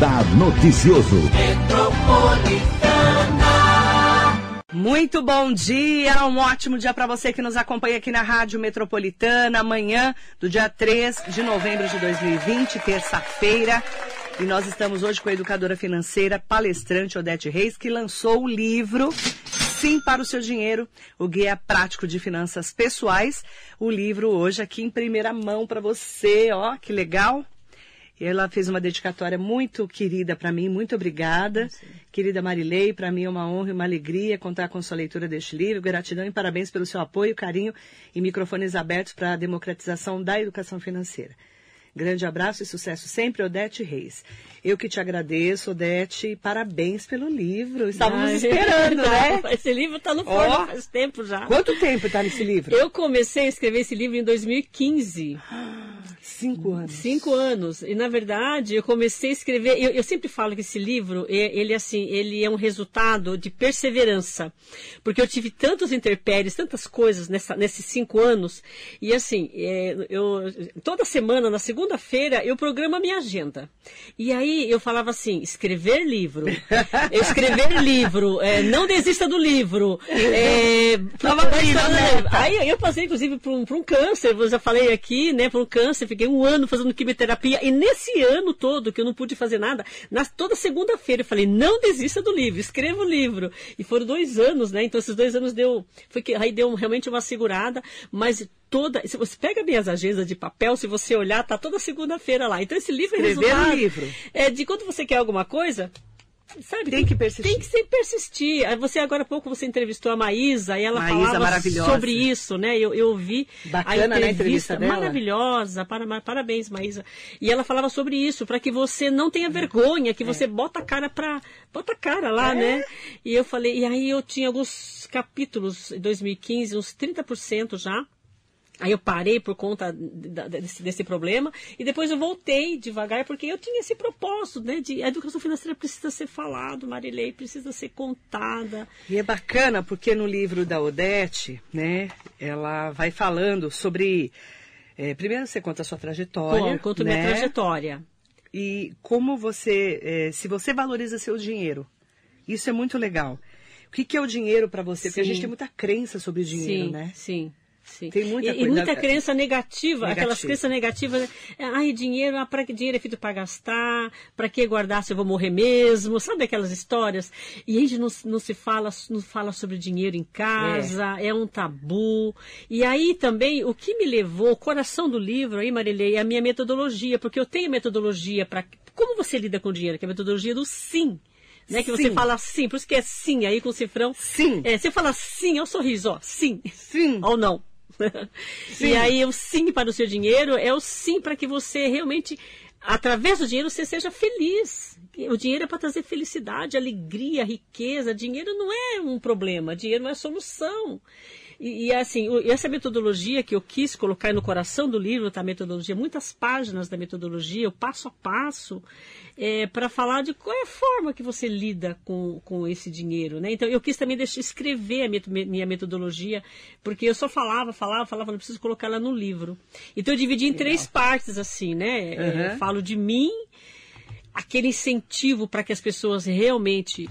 Radar Noticioso. Muito bom dia, um ótimo dia para você que nos acompanha aqui na Rádio Metropolitana, amanhã do dia 3 de novembro de 2020, terça-feira. E nós estamos hoje com a educadora financeira, palestrante Odete Reis, que lançou o livro Sim para o seu dinheiro, o guia prático de finanças pessoais. O livro hoje aqui em primeira mão para você, ó, que legal. Ela fez uma dedicatória muito querida para mim, muito obrigada. Sim. Querida Marilei, para mim é uma honra e uma alegria contar com sua leitura deste livro. Gratidão e parabéns pelo seu apoio, carinho e microfones abertos para a democratização da educação financeira. Grande abraço e sucesso sempre, Odete Reis. Eu que te agradeço, Odete, parabéns pelo livro. Estávamos esperando, né? Esse livro está no forno oh, faz tempo já. Quanto tempo está nesse livro? Eu comecei a escrever esse livro em 2015. Cinco anos. Cinco anos. E, na verdade, eu comecei a escrever... Eu, eu sempre falo que esse livro, ele, assim, ele é um resultado de perseverança. Porque eu tive tantos interpéries, tantas coisas nessa, nesses cinco anos. E, assim, é, eu, toda semana, na segunda-feira, eu programo a minha agenda. E aí, aí eu falava assim, escrever livro, escrever livro, é, não desista do livro. É, aí eu passei, inclusive, por um, por um câncer, eu já falei aqui, né, por um câncer, fiquei um ano fazendo quimioterapia, e nesse ano todo, que eu não pude fazer nada, na, toda segunda-feira eu falei, não desista do livro, escreva o livro. E foram dois anos, né, então esses dois anos deu, foi que aí deu realmente uma segurada, mas toda. Se você pega minhas agendas de papel, se você olhar, tá toda segunda-feira lá. Então esse livro é resultado. livro. É de quando você quer alguma coisa, Sabe, tem que persistir. Tem que sempre persistir. Você agora há pouco você entrevistou a Maísa e ela Maísa, falava sobre isso, né? Eu, eu ouvi Bacana, a entrevista, né, a entrevista dela. maravilhosa. parabéns, Maísa. E ela falava sobre isso, para que você não tenha vergonha, que é. você bota a cara para bota a cara lá, é. né? E eu falei, e aí eu tinha alguns capítulos em 2015, uns 30% já Aí eu parei por conta desse, desse, problema e depois eu voltei devagar porque eu tinha esse propósito, né? De a educação financeira precisa ser falado, Marilei, precisa ser contada. E é bacana porque no livro da Odete, né? Ela vai falando sobre. É, primeiro você conta a sua trajetória. Bom, conto né? minha trajetória. E como você, é, se você valoriza seu dinheiro, isso é muito legal. O que, que é o dinheiro para você? Sim. Porque a gente tem muita crença sobre o dinheiro, sim, né? Sim. Sim. Tem muita, e, coisa, e muita crença negativa, negativa, aquelas crenças negativas. Né? Ai, dinheiro, ah, para que dinheiro é feito para gastar? Para que guardar se eu vou morrer mesmo? Sabe aquelas histórias? E a gente não, não se fala, não fala sobre dinheiro em casa, é. é. um tabu. E aí também, o que me levou, o coração do livro aí, Marilei, é a minha metodologia, porque eu tenho metodologia para. Como você lida com dinheiro? Que é a metodologia do sim né? Que sim. você fala sim, por isso que é sim aí com o cifrão. Sim. É, você fala sim, é o sorriso, ó, sim. Sim. Ou não. e aí o sim para o seu dinheiro é o sim para que você realmente, através do dinheiro, você seja feliz. O dinheiro é para trazer felicidade, alegria, riqueza. Dinheiro não é um problema, dinheiro não é solução. E, e, assim, essa metodologia que eu quis colocar no coração do livro, tá? A metodologia, muitas páginas da metodologia, o passo a passo, é, para falar de qual é a forma que você lida com, com esse dinheiro, né? Então, eu quis também deixar, escrever a minha metodologia, porque eu só falava, falava, falava, não preciso colocar ela no livro. Então, eu dividi em três partes, assim, né? Uhum. É, falo de mim, aquele incentivo para que as pessoas realmente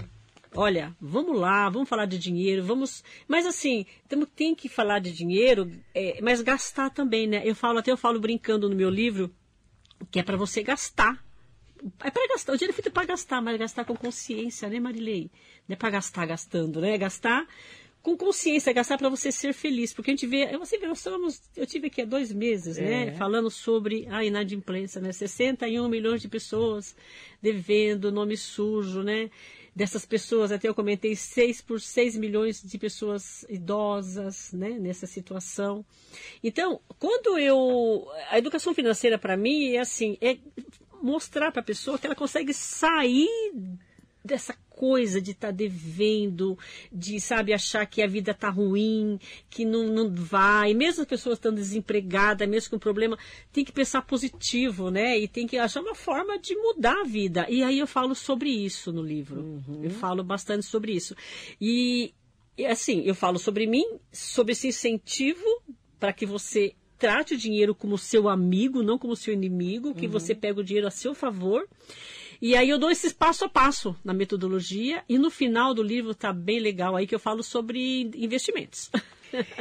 olha, vamos lá, vamos falar de dinheiro, vamos. Mas assim, temos, tem que falar de dinheiro, é, mas gastar também, né? Eu falo, até eu falo brincando no meu livro, que é para você gastar. É para gastar, o dinheiro é feito para gastar, mas gastar com consciência, né, Marilei? Não é para gastar gastando, né? Gastar com consciência, gastar para você ser feliz. Porque a gente vê, você vê, nós estamos, eu tive aqui há dois meses, né, é. né, falando sobre a inadimplência, né, 61 milhões de pessoas devendo, nome sujo, né, dessas pessoas, até eu comentei, 6 por 6 milhões de pessoas idosas né, nessa situação. Então, quando eu. A educação financeira, para mim, é assim: é mostrar para a pessoa que ela consegue sair dessa coisa de estar tá devendo, de, sabe, achar que a vida tá ruim, que não, não vai. Mesmo as pessoas estando desempregadas, mesmo com problema, tem que pensar positivo, né? E tem que achar uma forma de mudar a vida. E aí eu falo sobre isso no livro. Uhum. Eu falo bastante sobre isso. E, e assim, eu falo sobre mim, sobre esse incentivo para que você trate o dinheiro como seu amigo, não como seu inimigo, que uhum. você pega o dinheiro a seu favor E aí eu dou esses passo a passo na metodologia e no final do livro tá bem legal aí que eu falo sobre investimentos.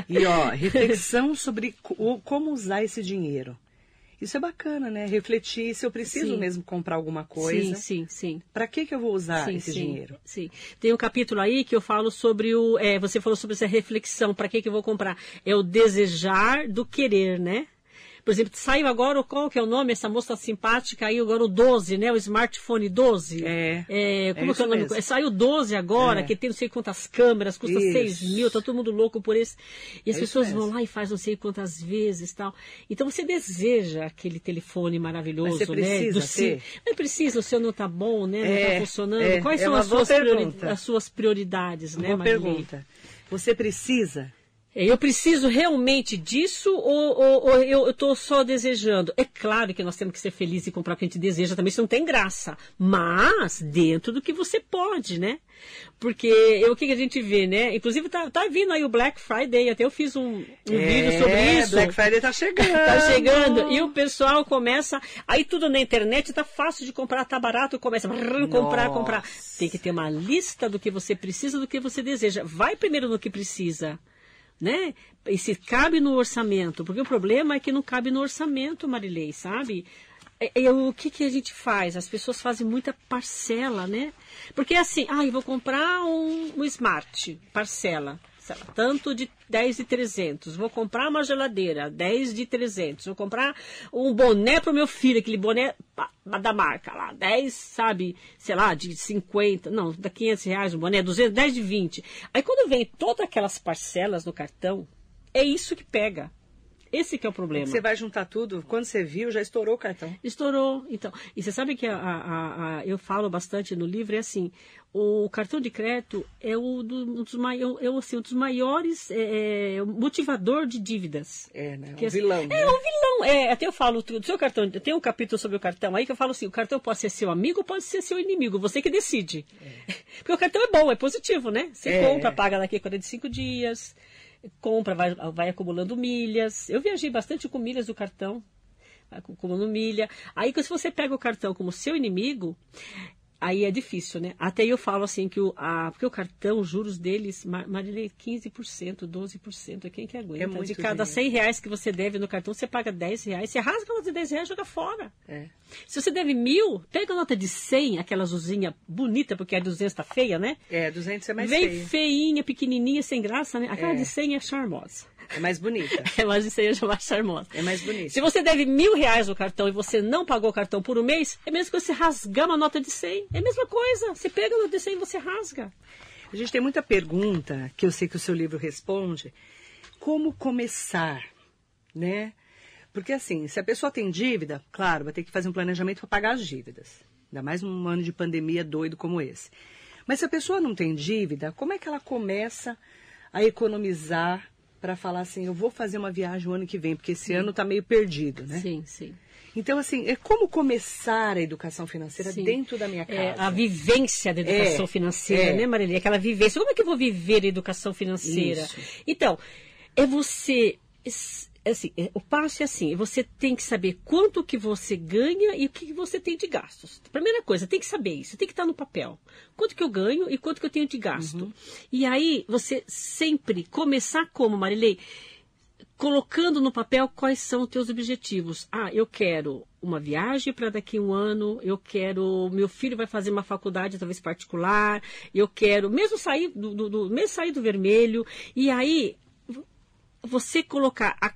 E ó, reflexão sobre como usar esse dinheiro. Isso é bacana, né? Refletir se eu preciso sim. mesmo comprar alguma coisa. Sim, sim, sim. Para que, que eu vou usar sim, esse sim, dinheiro? Sim. Tem um capítulo aí que eu falo sobre o. É, você falou sobre essa reflexão. Para que, que eu vou comprar? É o desejar do querer, né? Por exemplo, saiu agora, qual que é o nome? Essa moça simpática aí, agora o 12, né? O smartphone 12. É. é como é que é o nome? Mesmo. Saiu 12 agora, é. que tem não sei quantas câmeras, custa isso. 6 mil, tá todo mundo louco por esse. E as é pessoas vão lá e fazem não sei quantas vezes tal. Então você deseja aquele telefone maravilhoso, Mas você né? Precisa Do ter. Mas precisa, o seu não tá bom, né? Não é, tá funcionando. É, Quais são as suas, priori... as suas, prioridades, uma né, Marilei? pergunta. Você precisa é, eu preciso realmente disso ou, ou, ou eu estou só desejando? É claro que nós temos que ser felizes e comprar o que a gente deseja também, isso não tem graça. Mas dentro do que você pode, né? Porque eu, o que, que a gente vê, né? Inclusive tá, tá vindo aí o Black Friday, até eu fiz um, um é, vídeo sobre isso. Black Friday tá chegando. tá chegando. E o pessoal começa. Aí tudo na internet tá fácil de comprar, tá barato, começa a comprar, Nossa. comprar. Tem que ter uma lista do que você precisa, do que você deseja. Vai primeiro no que precisa né? E se cabe no orçamento, porque o problema é que não cabe no orçamento, Marilei, sabe? É, é, o que, que a gente faz? As pessoas fazem muita parcela, né? Porque é assim, ah, eu vou comprar um, um smart, parcela tanto de 10 de 300. Vou comprar uma geladeira, 10 de 300. Vou comprar um boné para o meu filho, aquele boné da marca lá, 10, sabe, sei lá, de 50, não, da 500 reais um boné, 200, 10 de 20. Aí quando vem todas aquelas parcelas no cartão, é isso que pega. Esse que é o problema. Você vai juntar tudo, quando você viu, já estourou o cartão. Estourou, então. E você sabe que a, a, a, eu falo bastante no livro, é assim, o cartão de crédito é um, dos, é, assim, um dos maiores é, é, motivador de dívidas. É, né? Que, um assim, vilão. É, um vilão. É, até eu falo, do seu cartão, tem um capítulo sobre o cartão aí que eu falo assim, o cartão pode ser seu amigo ou pode ser seu inimigo, você que decide. É. Porque o cartão é bom, é positivo, né? Você é. compra, paga daqui a 45 dias, compra, vai, vai acumulando milhas. Eu viajei bastante com milhas do cartão, acumulando milha. Aí, se você pega o cartão como seu inimigo, aí é difícil, né? Até eu falo assim que o, a, porque o cartão, os juros deles, Marilei, 15%, 12%. Quem que aguenta? É muito de cada dinheiro. 100 reais que você deve no cartão, você paga 10 reais. Você rasga nota de 10 reais e joga fora. É. Se você deve mil, pega a nota de 100, aquela azulzinha bonita, porque a 200 tá feia, né? É, 200 é mais Vem feia. feinha, pequenininha, sem graça, né? Aquela é. de 100 é charmosa. É mais bonita. é mais de 100 é mais charmosa. É mais bonita. Se você deve mil reais no cartão e você não pagou o cartão por um mês, é mesmo que você rasgar uma nota de 100. É a mesma coisa. Você pega a nota de 100 e você rasga. A gente tem muita pergunta que eu sei que o seu livro responde. Como começar, né? Porque assim, se a pessoa tem dívida, claro, vai ter que fazer um planejamento para pagar as dívidas. Ainda mais num ano de pandemia doido como esse. Mas se a pessoa não tem dívida, como é que ela começa a economizar para falar assim, eu vou fazer uma viagem o ano que vem, porque esse sim. ano está meio perdido, né? Sim, sim. Então, assim, é como começar a educação financeira sim. dentro da minha casa. É, a vivência da educação é, financeira, é. né, Marília? Aquela vivência. Como é que eu vou viver a educação financeira? Isso. Então, é você é assim, é, o passo é assim, você tem que saber quanto que você ganha e o que você tem de gastos. Primeira coisa, tem que saber isso, tem que estar no papel. Quanto que eu ganho e quanto que eu tenho de gasto. Uhum. E aí, você sempre começar como, Marilei? Colocando no papel quais são os teus objetivos. Ah, eu quero uma viagem para daqui a um ano, eu quero, meu filho vai fazer uma faculdade talvez particular, eu quero mesmo sair do, do, do mesmo sair do vermelho, e aí você colocar a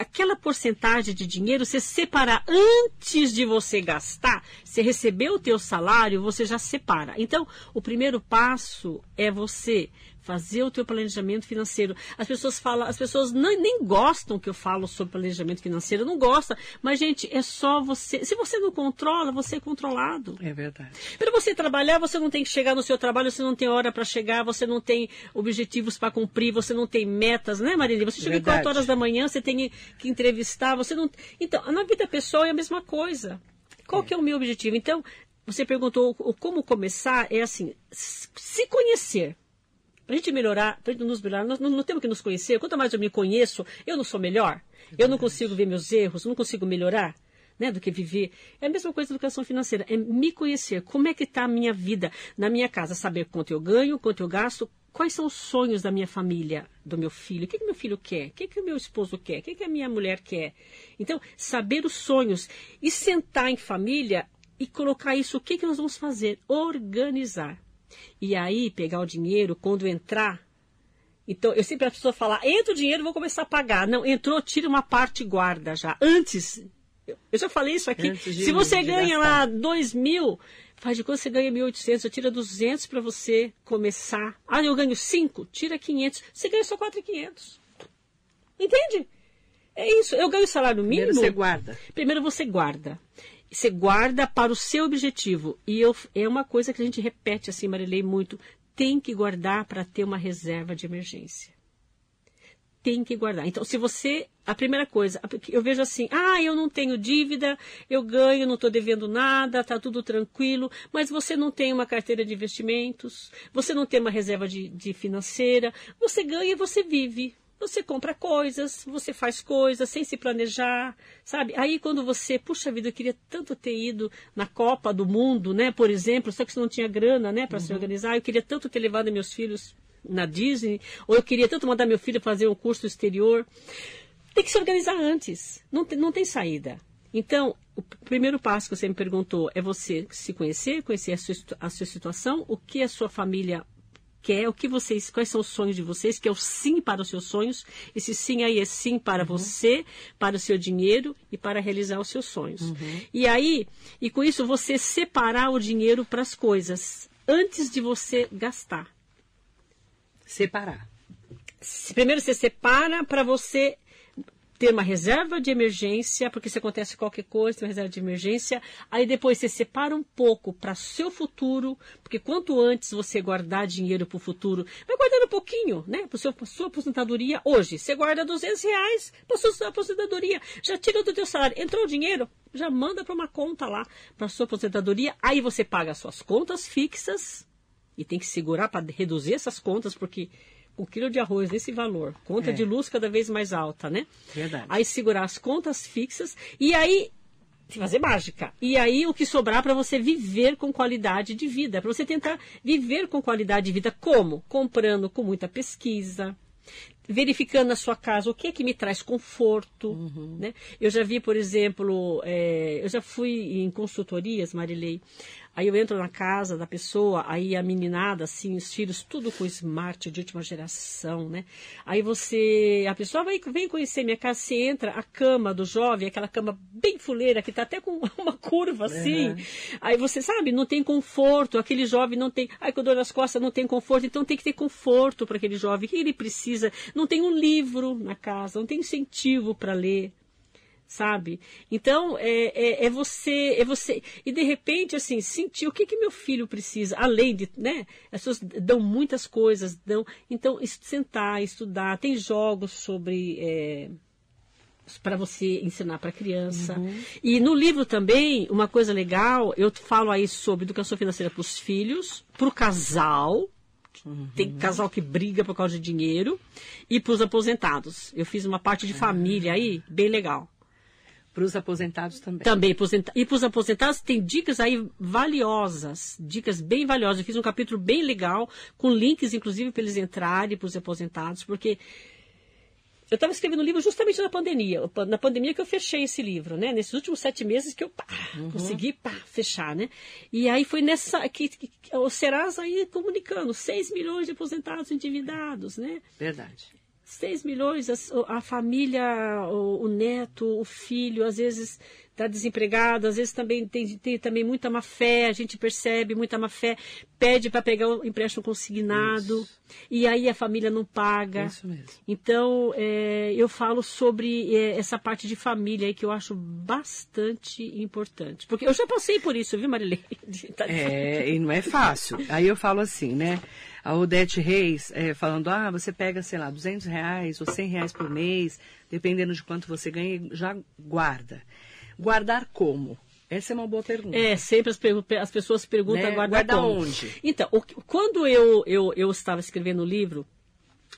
aquela porcentagem de dinheiro você separar antes de você gastar, você receber o teu salário, você já separa. Então, o primeiro passo é você fazer o teu planejamento financeiro. As pessoas falam, as pessoas não, nem gostam que eu falo sobre planejamento financeiro, não gosta. Mas gente, é só você. Se você não controla, você é controlado. É verdade. Para você trabalhar, você não tem que chegar no seu trabalho, você não tem hora para chegar, você não tem objetivos para cumprir, você não tem metas, né, Marília? Você chega verdade. 4 horas da manhã, você tem que entrevistar, você não. Então, na vida pessoal é a mesma coisa. Qual é. que é o meu objetivo? Então, você perguntou como começar, é assim, se conhecer. Para a gente melhorar, para gente nos melhorar, nós não, não, temos que nos conhecer. Quanto mais eu me conheço, eu não sou melhor. Eu não consigo ver meus erros, não consigo melhorar. né, do que viver. É a mesma coisa da educação financeira, é me conhecer. Como é que está a minha vida na minha casa? Saber quanto eu ganho, quanto eu gasto, quais são os sonhos da minha família, do meu filho, o que, que meu filho quer, o que, que o meu esposo quer, o que, que a minha mulher quer. Então, saber os sonhos e sentar em família e colocar isso, o que, que nós vamos fazer? Organizar. E aí, pegar o dinheiro, quando entrar. Então, eu sempre a pessoa falar, entra o dinheiro, vou começar a pagar. Não, entrou, tira uma parte e guarda já. Antes, eu já falei isso aqui. De, Se você ganha gastar. lá dois mil, faz de conta você ganha 1.800, tira 200 para você começar. Ah, eu ganho 5, tira 500. Você ganha só 4.500. Entende? É isso. Eu ganho salário mínimo. Primeiro você guarda. Primeiro você guarda. Você guarda para o seu objetivo. E eu, é uma coisa que a gente repete assim, Marilei, muito. Tem que guardar para ter uma reserva de emergência. Tem que guardar. Então, se você. A primeira coisa, eu vejo assim: ah, eu não tenho dívida, eu ganho, não estou devendo nada, está tudo tranquilo, mas você não tem uma carteira de investimentos, você não tem uma reserva de, de financeira, você ganha e você vive. Você compra coisas, você faz coisas sem se planejar, sabe? Aí quando você, puxa vida, eu queria tanto ter ido na Copa do Mundo, né, por exemplo, só que você não tinha grana, né, para uhum. se organizar, eu queria tanto ter levado meus filhos na Disney, ou eu queria tanto mandar meu filho fazer um curso exterior. Tem que se organizar antes, não tem, não tem saída. Então, o primeiro passo que você me perguntou é você se conhecer, conhecer a sua, a sua situação, o que a sua família quer, o que vocês, quais são os sonhos de vocês, que é o sim para os seus sonhos. Esse sim aí é sim para uhum. você, para o seu dinheiro e para realizar os seus sonhos. Uhum. E aí, e com isso você separar o dinheiro para as coisas antes de você gastar. Separar. Primeiro você separa para você ter uma reserva de emergência, porque se acontece qualquer coisa, tem uma reserva de emergência. Aí depois você separa um pouco para seu futuro, porque quanto antes você guardar dinheiro para o futuro, vai guardando um pouquinho, né? Para sua aposentadoria hoje. Você guarda 200 reais para sua aposentadoria. Já tira do teu salário. Entrou o dinheiro, já manda para uma conta lá para sua aposentadoria. Aí você paga as suas contas fixas e tem que segurar para reduzir essas contas, porque o quilo de arroz nesse valor, conta é. de luz cada vez mais alta, né? Verdade. Aí segurar as contas fixas e aí fazer mágica. E aí o que sobrar para você viver com qualidade de vida, para você tentar viver com qualidade de vida como? Comprando com muita pesquisa, verificando na sua casa o que é que me traz conforto. Uhum. Né? Eu já vi, por exemplo, é, eu já fui em consultorias, Marilei, Aí eu entro na casa da pessoa, aí a meninada, assim, os filhos, tudo com smart de última geração, né? Aí você, a pessoa vai, vem conhecer minha casa, você entra, a cama do jovem, aquela cama bem fuleira, que tá até com uma curva assim. Uhum. Aí você sabe, não tem conforto, aquele jovem não tem, ai, com dor nas costas não tem conforto, então tem que ter conforto para aquele jovem. Que ele precisa? Não tem um livro na casa, não tem incentivo para ler sabe? Então é, é, é, você, é você e de repente assim sentir o que que meu filho precisa, além de, né? As pessoas dão muitas coisas, dão, então sentar, estudar, tem jogos sobre é, para você ensinar para a criança. Uhum. E no livro também, uma coisa legal, eu falo aí sobre educação financeira para os filhos, para o casal, Uhum. Tem casal que briga por causa de dinheiro. E para os aposentados. Eu fiz uma parte de família aí, bem legal. Para os aposentados também. Também. E para os aposentados tem dicas aí valiosas, dicas bem valiosas. Eu fiz um capítulo bem legal, com links, inclusive, para eles entrarem para os aposentados, porque eu estava escrevendo um livro justamente na pandemia. Na pandemia que eu fechei esse livro, né? Nesses últimos sete meses que eu pá, uhum. consegui pá, fechar, né? E aí foi nessa que, que, que o Serasa aí comunicando 6 milhões de aposentados endividados, né? Verdade. 6 milhões, a, a família, o, o, neto, o filho, às vezes está desempregado, às vezes também tem, tem também muita má fé, a gente percebe muita má fé, pede para pegar o empréstimo consignado Isso. e aí a família não paga. Isso mesmo. Então é, eu falo sobre é, essa parte de família aí que eu acho bastante importante. Porque eu já passei por isso, viu, Marilene? É, e não é fácil. Aí eu falo assim, né? A Odete Reis é, falando, ah, você pega, sei lá, 200 reais ou 100 reais por mês, dependendo de quanto você ganha, já guarda. Guardar como? Essa é uma boa pergunta. É, sempre as, as pessoas perguntam né? guardar Guarda como. onde? Então, o, quando eu, eu, eu estava escrevendo o livro,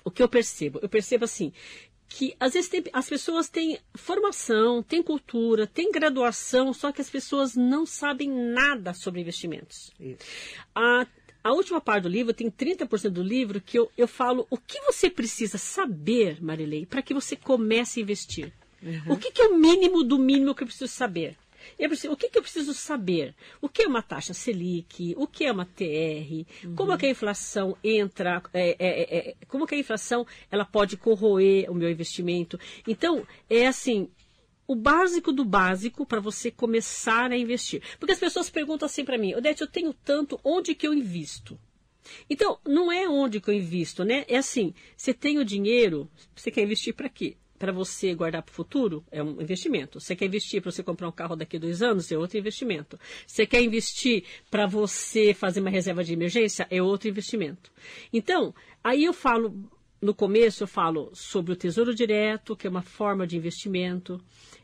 o que eu percebo? Eu percebo assim, que às vezes tem, as pessoas têm formação, têm cultura, têm graduação, só que as pessoas não sabem nada sobre investimentos. Isso. A, a última parte do livro, tem 30% do livro que eu, eu falo o que você precisa saber, Marilei, para que você comece a investir. O que, que é o mínimo do mínimo que eu preciso saber? Eu preciso, o que, que, eu preciso saber? O que é uma taxa Selic? O que é uma TR? Uhum. Como é que a inflação entra? É, é, é, como que a inflação ela pode corroer o meu investimento? Então, é assim, o básico do básico para você começar a investir. Porque as pessoas perguntam assim para mim, Odete, eu tenho tanto, onde que eu invisto? Então, não é onde que eu invisto, né? É assim, você tem o dinheiro, você quer investir para quê? para você guardar para o futuro, é um investimento. Você quer investir para você comprar um carro daqui a dois anos, é outro investimento. Você quer investir para você fazer uma reserva de emergência, é outro investimento. Então, aí eu falo, no começo eu falo sobre o tesouro direto, que é uma forma de investimento.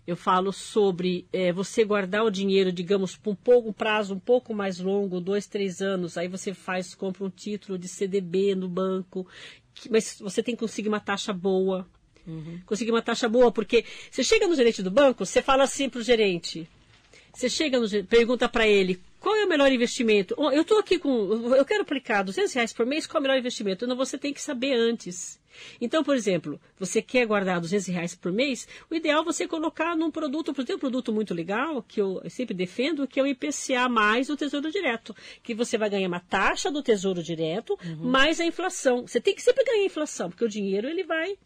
Eu falo sobre é, você guardar o dinheiro, digamos, por um pouco um prazo um pouco mais longo, dois, três anos. Aí você faz, compra um título de CDB no banco, mas você tem que conseguir uma taxa boa. Uhum. Conseguir uma taxa boa, porque você chega no gerente do banco, você fala assim para o gerente. Você chega no pergunta para ele qual é o melhor investimento. Eu estou aqui com, eu quero aplicar 200 reais por mês, qual é o melhor investimento? Não, você tem que saber antes. Então, por exemplo, você quer guardar 200 reais por mês, o ideal é você colocar num produto, tem um produto muito legal, que eu sempre defendo, que é o IPCA mais o Tesouro Direto, que você vai ganhar uma taxa do Tesouro Direto, uhum. mais a inflação. Você tem que sempre ganhar a inflação, porque o dinheiro ele vai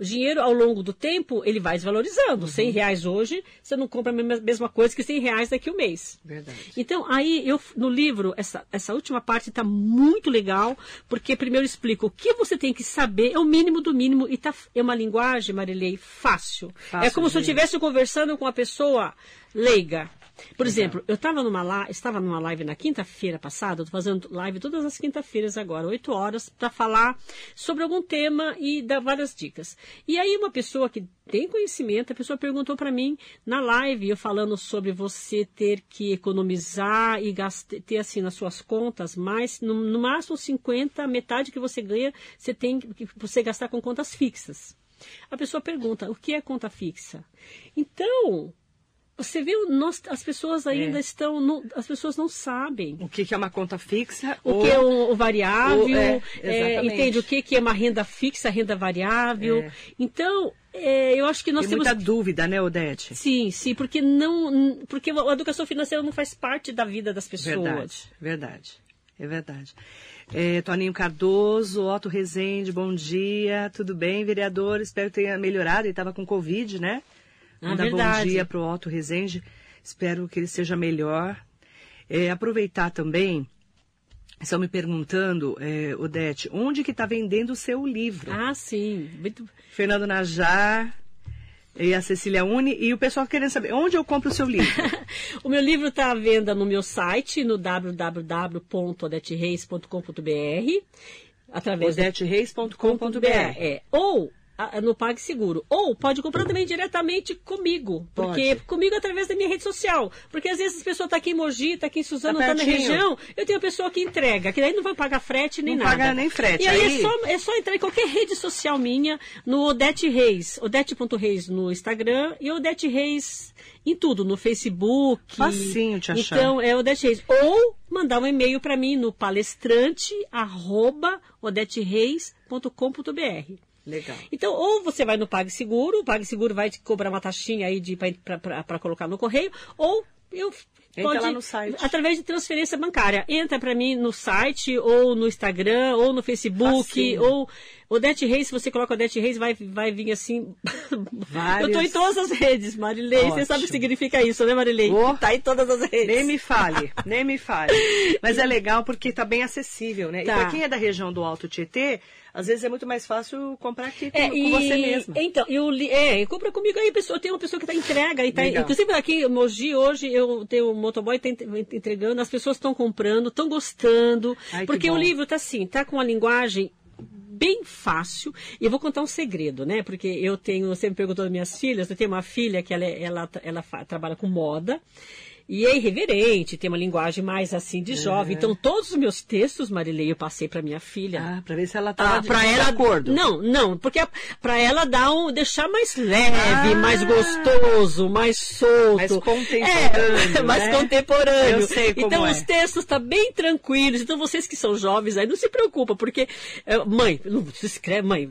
o dinheiro, ao longo do tempo, ele vai desvalorizando. Uhum. 100 reais hoje, você não compra a mesma coisa que 100 reais daqui a um mês. Verdade. Então, aí, eu, no livro, essa, essa última parte está muito legal, porque primeiro eu explico o que você tem que saber, é o mínimo do mínimo, e tá, é uma linguagem, Marilei, fácil. fácil é como se eu estivesse conversando com uma pessoa leiga. Por exemplo, eu estava numa, estava numa live na quinta-feira passada, estou fazendo live todas as quinta-feiras agora, 8 horas, para falar sobre algum tema e dar várias dicas. E aí uma pessoa que tem conhecimento, a pessoa perguntou para mim na live, eu falando sobre você ter que economizar e ter assim nas suas contas, mais no, no máximo 50, metade que você ganha, você tem que você gastar com contas fixas. A pessoa pergunta, o que é conta fixa? Então, você viu, nós, as pessoas ainda é. estão, no, as pessoas não sabem. O que, que é uma conta fixa? O ou, que é o, o variável, ou, é, é, entende o que, que é uma renda fixa, renda variável. É. Então, é, eu acho que nós Tem temos muita dúvida, né, Odete? Sim, sim, porque não, porque a educação financeira não faz parte da vida das pessoas. Verdade, verdade, é verdade. É, Toninho Cardoso, Otto Rezende, bom dia, tudo bem, vereador? Espero que tenha melhorado. Ele estava com Covid, né? Manda é bom dia para o Otto Rezende. Espero que ele seja melhor. É, aproveitar também, estão me perguntando, é, Odete, onde que está vendendo o seu livro? Ah, sim. Muito... Fernando Najar e a Cecília Uni. E o pessoal querendo saber, onde eu compro o seu livro? o meu livro está à venda no meu site, no www.odetereis.com.br através odetereis.com.br. É. Ou no PagSeguro. Ou pode comprar também diretamente comigo. Porque pode. comigo através da minha rede social. Porque às vezes a pessoa está aqui em Mogi, está aqui em Suzano, está tá na região. Eu tenho a pessoa que entrega, que daí não vai pagar frete nem não nada. Não paga nem frete. E aí, aí, É, só, é só entrar em qualquer rede social minha, no Odete Reis. Odete.reis no Instagram e Odete Reis em tudo, no Facebook. Facinho te achar. Então, é Odete Reis. Ou mandar um e-mail para mim no palestrante, arroba, odetereis.com.br. Legal. Então, ou você vai no PagSeguro, o PagSeguro vai te cobrar uma taxinha aí para colocar no correio, ou eu Entra pode, lá no site. Através de transferência bancária. Entra para mim no site, ou no Instagram, ou no Facebook, Facinho. ou Odete Reis, se você coloca Odete Reis, vai, vai vir assim. Várias... Eu estou em todas as redes, Marilei. Ótimo. Você sabe o que significa isso, né, Marilei? Oh, tá em todas as redes. Nem me fale, nem me fale. Mas é legal porque está bem acessível, né? Tá. E para quem é da região do Alto Tietê, às vezes é muito mais fácil comprar aqui com, é, com e, você mesmo. Então, eu, é, compra comigo aí, pessoa, tem uma pessoa que está entrega. E tá, inclusive aqui Mogi, hoje, eu tenho um motoboy tá entregando, as pessoas estão comprando, estão gostando. Ai, porque o livro está assim, tá com uma linguagem bem fácil. E eu vou contar um segredo, né? Porque eu tenho, você me perguntou das minhas filhas, eu tenho uma filha que ela, é, ela, ela, ela trabalha com moda. E é irreverente, tem uma linguagem mais assim de jovem. Então, todos os meus textos, Marilei, eu passei para minha filha. Ah, para ver se ela tá Ah, de, pra de ela, acordo. Não, não, porque para ela dar um, deixar mais leve, Ah. mais gostoso, mais solto. Mais contemporâneo, É, mais né? contemporâneo. Eu sei como então é. os textos tá bem tranquilos. Então vocês que são jovens aí não se preocupam, porque é, mãe, não se escreve, mãe,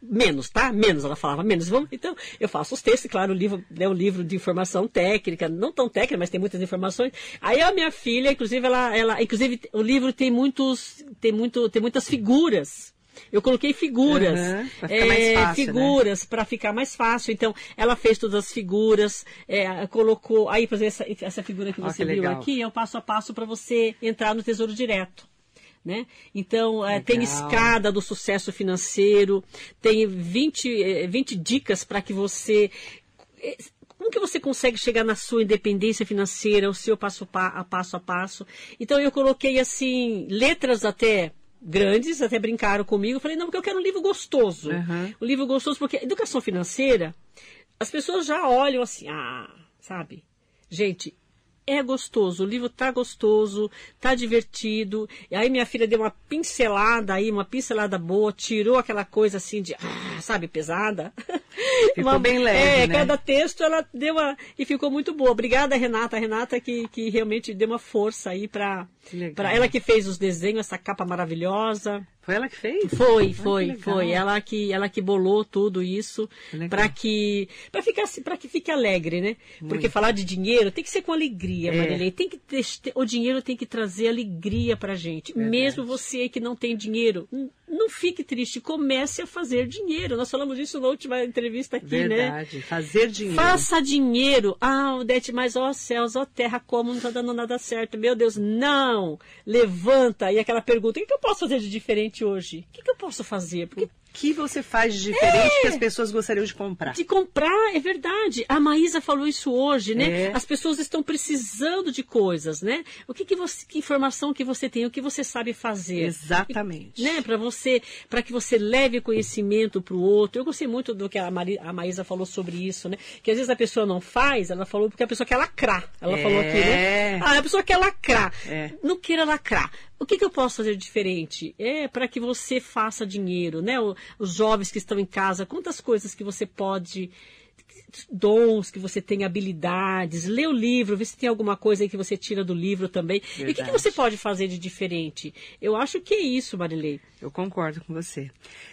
menos, tá? Menos, ela falava, menos. Vamos, então eu faço os textos, claro, o livro é um livro de informação técnica, não tão técnica, mas tem muitas informações. Aí a minha filha, inclusive, ela, ela inclusive o livro tem muitos, tem muito, tem muitas figuras. Eu coloquei figuras, mais é, fácil, né? figuras para ficar mais fácil. Então, ela fez todas as figuras, é, colocou. Aí, por exemplo, essa, essa figura que Ó, você que viu legal. aqui é o passo a passo para você entrar no Tesouro Direto. Né? Então, é, tem escada do sucesso financeiro, tem 20, eh, 20 dicas para que você. Como que você consegue chegar na sua independência financeira, o seu passo pa- a passo a passo? Então, eu coloquei assim, letras até grandes, até brincaram comigo. Falei, não, porque eu quero um livro gostoso. Uhum. Um livro gostoso, porque educação financeira, as pessoas já olham assim, ah, sabe? Gente, é gostoso, o livro tá gostoso, tá divertido. E aí minha filha deu uma pincelada aí, uma pincelada boa, tirou aquela coisa assim de, ah, sabe, pesada. Ficou bem leve, É, né? cada texto ela deu uma e ficou muito boa. Obrigada, Renata. Renata que, que realmente deu uma força aí para ela que fez os desenhos, essa capa maravilhosa. Foi ela que fez? Foi, foi, foi. Ela que, ela que bolou tudo isso para que para ficar para que fique alegre, né? Porque falar de dinheiro tem que ser com alegria, É. Marilene. Tem que o dinheiro tem que trazer alegria pra gente. Mesmo você que não tem dinheiro, não fique triste, comece a fazer dinheiro. Nós falamos isso na última entrevista aqui, né? Verdade. Fazer dinheiro. Faça dinheiro. Ah, Odete, mas ó céus, ó terra, como não tá dando nada certo? Meu Deus, não! Levanta. E aquela pergunta, o que que eu posso fazer de diferente hoje? O que, que eu posso fazer? Porque que você faz de diferente É. que as pessoas gostariam de comprar? de comprar, é verdade. A Maísa falou isso hoje, né? É. As pessoas estão precisando de coisas, né? O que, que, você, que informação que você tem, o que você sabe fazer? Exatamente. né, para você, para que você leve conhecimento para o outro. Eu gostei muito do que a, Mari, a Maísa falou sobre isso, né? Que às vezes a pessoa não faz, ela falou porque a pessoa quer lacrar. Ela É. falou aqui, né? Ah, a pessoa quer lacrar. É. Não queira lacrar. O que, que eu posso fazer diferente? É para que você faça dinheiro, né? Os jovens que estão em casa, quantas coisas que você pode dons, que você tem habilidades, lê o livro, vê se tem alguma coisa aí que você tira do livro também. E o que, que Verdade. você pode fazer de diferente? Eu acho que é isso, Marilei. Eu concordo com você.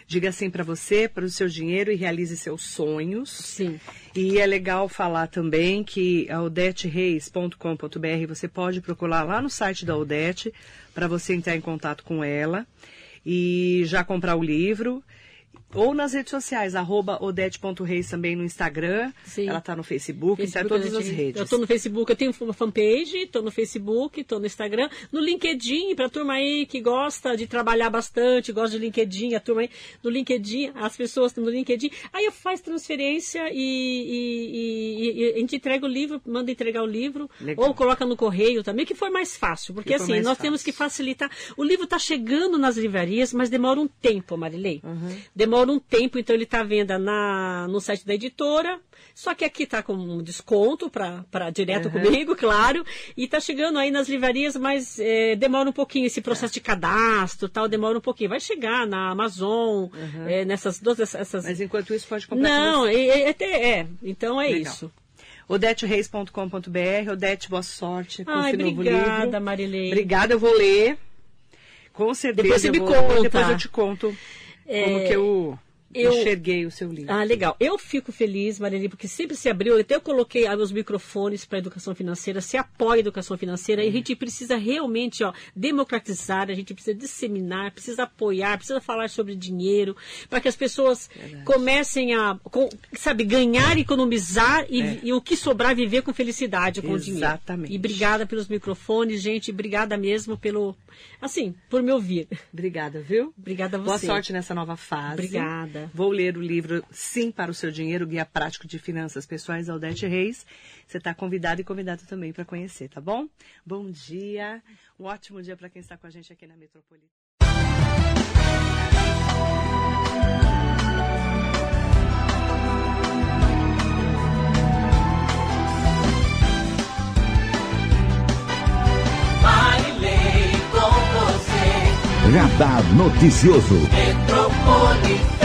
Diga sim para você, para o seu dinheiro e realize seus sonhos. Sim. E é legal falar também que a odetereis.com.br você pode procurar lá no site da Odete para você entrar em contato com ela e já comprar o livro. Ou nas redes sociais, arroba odete.reis também no Instagram. Sim. Ela está no Facebook, está em Facebook, todas as redes. Eu estou no Facebook, eu tenho uma fanpage, estou no Facebook, estou no Instagram, no LinkedIn, para a turma aí que gosta de trabalhar bastante, gosta de LinkedIn, a turma aí do LinkedIn, as pessoas no LinkedIn, aí eu faço transferência e, e- e- e a gente entrega o livro, manda entregar o livro, Legal. ou coloca no correio também, que for mais fácil, porque Que for assim, nós fácil. temos que facilitar. O livro está chegando nas livrarias, mas demora um tempo, Marilei. Demora um tempo, então ele está à venda na, no site da editora. Só que aqui está com um desconto para direto comigo, claro. E está chegando aí nas livrarias, mas é, demora um pouquinho. Esse processo de cadastro tal, demora um pouquinho. Vai chegar na Amazon, é, nessas duas essas. Mas enquanto isso, pode comprar com Não, é, é, é. Então é Legal. isso. odetereis.com.br. Odete, boa sorte com Ai, esse novo obrigada, livro. Marilei. Obrigada, eu vou ler. Com certeza. Depois você me vou- conta. Depois eu te conto como que eu, eu- enxerguei o seu livro. Ah, legal. Eu fico feliz, Marilene, porque sempre se abriu, até eu coloquei ah, os microfones para a educação financeira, se apoia a educação financeira, e a gente precisa realmente ó, democratizar, a gente precisa disseminar, precisa apoiar, precisa falar sobre dinheiro, para que as pessoas comecem a, com- sabe, ganhar, economizar e, e o que sobrar viver com felicidade com o dinheiro. Exatamente. E obrigada pelos microfones, gente, obrigada mesmo pelo, assim, por me ouvir. Obrigada, viu? Obrigada a Boa você. sorte nessa nova fase. Obrigada. Vou ler o livro Sim para o Seu Dinheiro, Guia Prático de Finanças Pessoais, Aldete Reis. Você está convidado e convidado também para conhecer, tá bom? Bom dia, um ótimo dia para quem está com a gente aqui na Metropolitana. Radar Noticioso. Metropolitana.